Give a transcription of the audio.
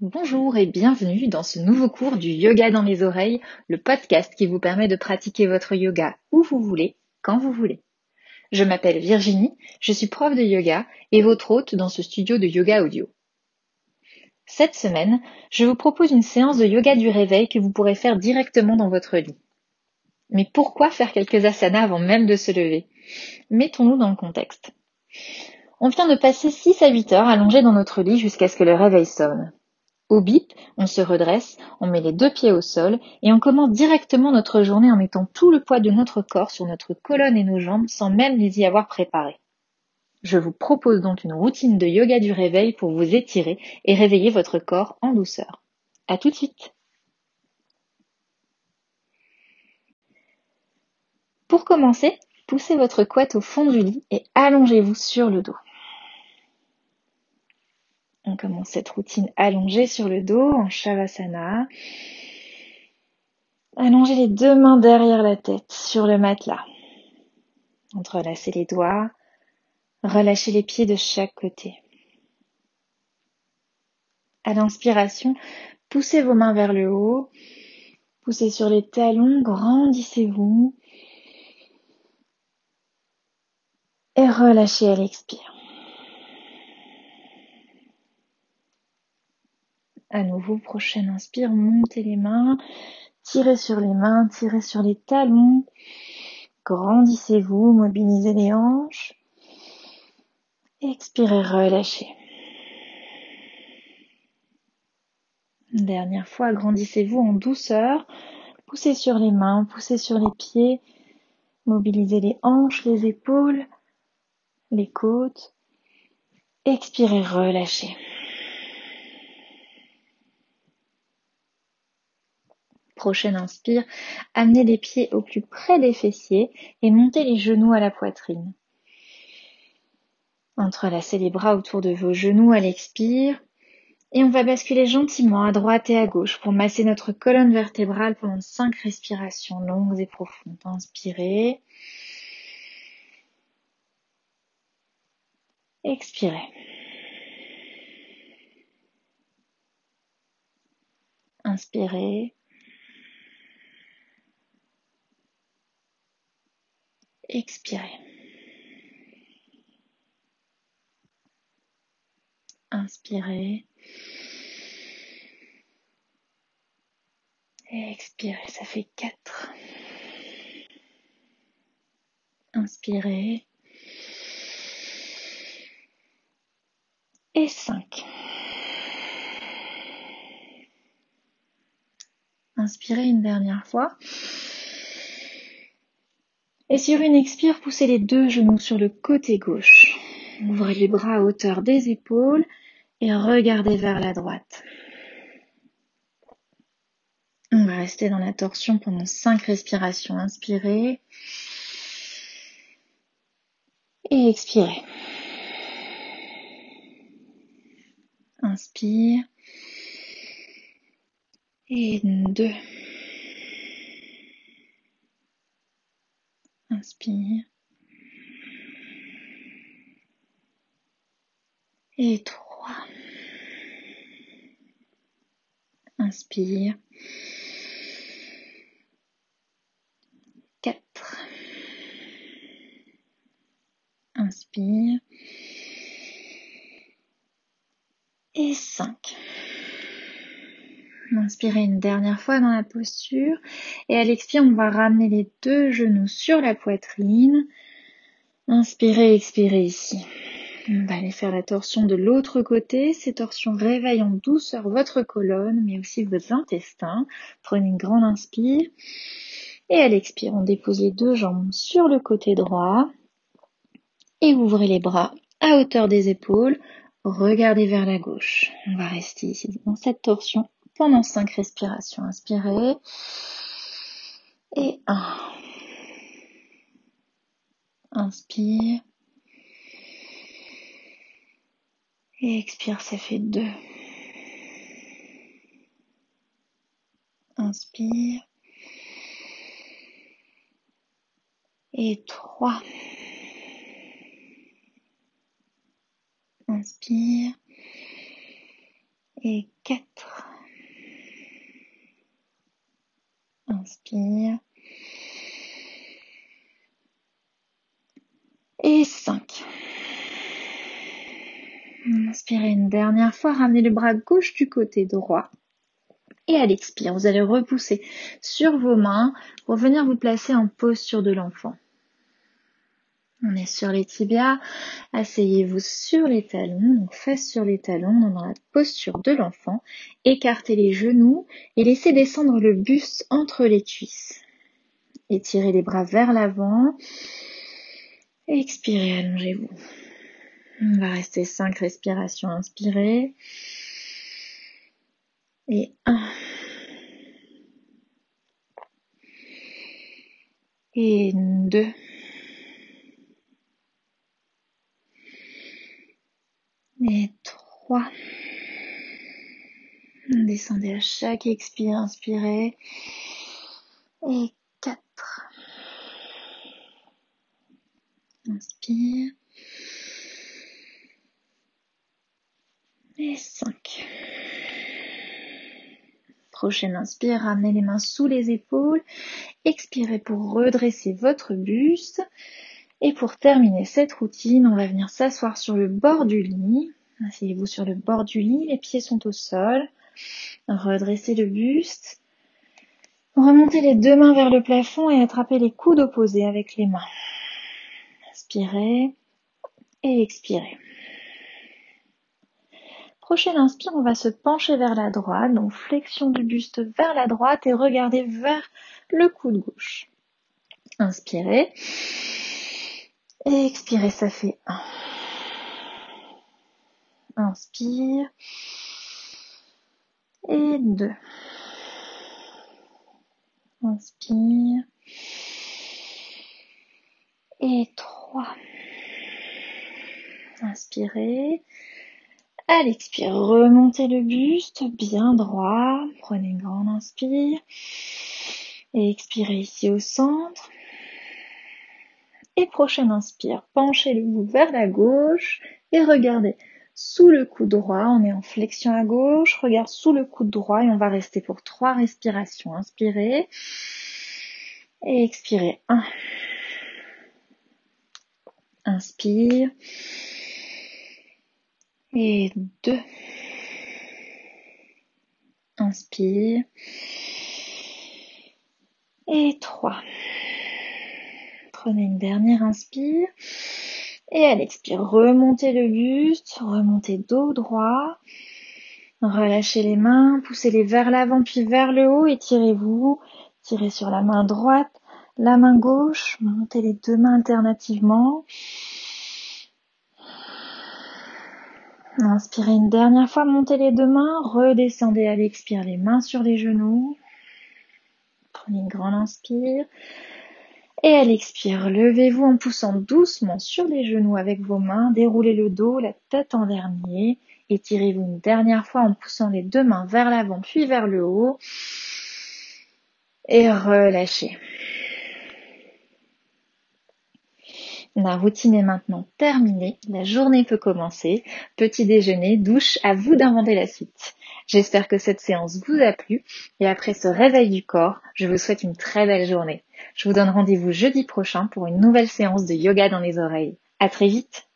Bonjour et bienvenue dans ce nouveau cours du Yoga dans les oreilles, le podcast qui vous permet de pratiquer votre yoga où vous voulez, quand vous voulez. Je m'appelle Virginie, je suis prof de yoga et votre hôte dans ce studio de yoga audio. Cette semaine, je vous propose une séance de yoga du réveil que vous pourrez faire directement dans votre lit. Mais pourquoi faire quelques asanas avant même de se lever? Mettons-nous dans le contexte. On vient de passer 6 à 8 heures allongés dans notre lit jusqu'à ce que le réveil sonne. Au bip, on se redresse, on met les deux pieds au sol et on commence directement notre journée en mettant tout le poids de notre corps sur notre colonne et nos jambes sans même les y avoir préparés. Je vous propose donc une routine de yoga du réveil pour vous étirer et réveiller votre corps en douceur. À tout de suite! Pour commencer, poussez votre couette au fond du lit et allongez-vous sur le dos. Commence cette routine allongée sur le dos en Shavasana. Allongez les deux mains derrière la tête sur le matelas. Entrelacez les doigts. Relâchez les pieds de chaque côté. À l'inspiration, poussez vos mains vers le haut. Poussez sur les talons, grandissez-vous. Et relâchez à l'expire. À nouveau, prochaine inspire, montez les mains, tirez sur les mains, tirez sur les talons, grandissez-vous, mobilisez les hanches. Expirez, relâchez. Dernière fois, grandissez-vous en douceur. Poussez sur les mains, poussez sur les pieds. Mobilisez les hanches, les épaules, les côtes. Expirez, relâchez. Prochaine inspire, amenez les pieds au plus près des fessiers et montez les genoux à la poitrine. Entrelacez les bras autour de vos genoux à l'expire. Et on va basculer gentiment à droite et à gauche pour masser notre colonne vertébrale pendant cinq respirations longues et profondes. Inspirez. Expirez. Inspirez. Expirez. Inspirez. Expirez, ça fait 4. Inspirez. Et 5. Inspirez une dernière fois. Et sur une expire, poussez les deux genoux sur le côté gauche. Ouvrez les bras à hauteur des épaules et regardez vers la droite. On va rester dans la torsion pendant cinq respirations. Inspirez. Et expirez. Inspire. Et deux. Inspire. Et trois. Inspire. Quatre. Inspire. Et cinq. Inspirez une dernière fois dans la posture. Et à l'expire, on va ramener les deux genoux sur la poitrine. Inspirez, expirez ici. On va aller faire la torsion de l'autre côté. Ces torsions réveillent en douceur votre colonne, mais aussi vos intestins. Prenez une grande inspire. Et à l'expire, on dépose les deux jambes sur le côté droit. Et ouvrez les bras à hauteur des épaules. Regardez vers la gauche. On va rester ici dans cette torsion pendant 5 respirations. Inspirez. Et 1. Inspire. Et expire, ça fait 2. Inspire. Et 3. Inspire. Et 4. Inspire. Et 5. Inspirez une dernière fois, ramenez le bras gauche du côté droit. Et à l'expire, vous allez repousser sur vos mains pour venir vous placer en posture de l'enfant. On est sur les tibias, asseyez-vous sur les talons, donc face sur les talons, dans la posture de l'enfant. Écartez les genoux et laissez descendre le buste entre les cuisses. Étirez les bras vers l'avant. Expirez, allongez-vous. On va rester 5 respirations inspirées. Et 1. Et 2. Et 3. Descendez à chaque expire, inspirez. Et 4. Inspire. Et 5. Prochaine inspire, ramenez les mains sous les épaules. Expirez pour redresser votre buste. Et pour terminer cette routine, on va venir s'asseoir sur le bord du lit. Asseyez-vous sur le bord du lit, les pieds sont au sol. Redressez le buste. Remontez les deux mains vers le plafond et attrapez les coudes opposés avec les mains. Inspirez et expirez. Prochaine inspire, on va se pencher vers la droite, donc flexion du buste vers la droite et regardez vers le coude gauche. Inspirez. Et expirez, ça fait 1. Inspire. Et 2. Inspire. Et 3. Inspirez. À l'expire, remontez le buste bien droit. Prenez une grande inspire. Et expirez ici au centre. Et prochaine inspire, penchez le bout vers la gauche et regardez sous le coude droit. On est en flexion à gauche. Regarde sous le coude droit et on va rester pour trois respirations. Inspirez. Et expirez. Un. Inspire et deux. Inspire. Et trois. Prenez une dernière inspire. Et à l'expire, remontez le buste, remontez dos droit. Relâchez les mains, poussez-les vers l'avant puis vers le haut, étirez-vous. Tirez sur la main droite, la main gauche, montez les deux mains alternativement. Inspirez une dernière fois, montez les deux mains, redescendez à l'expire les mains sur les genoux. Prenez une grande inspire. Et à l'expire, levez-vous en poussant doucement sur les genoux avec vos mains, déroulez le dos, la tête en dernier. Étirez-vous une dernière fois en poussant les deux mains vers l'avant puis vers le haut. Et relâchez. La routine est maintenant terminée, la journée peut commencer. Petit déjeuner, douche, à vous d'inventer la suite. J'espère que cette séance vous a plu et après ce réveil du corps, je vous souhaite une très belle journée. Je vous donne rendez-vous jeudi prochain pour une nouvelle séance de yoga dans les oreilles. À très vite!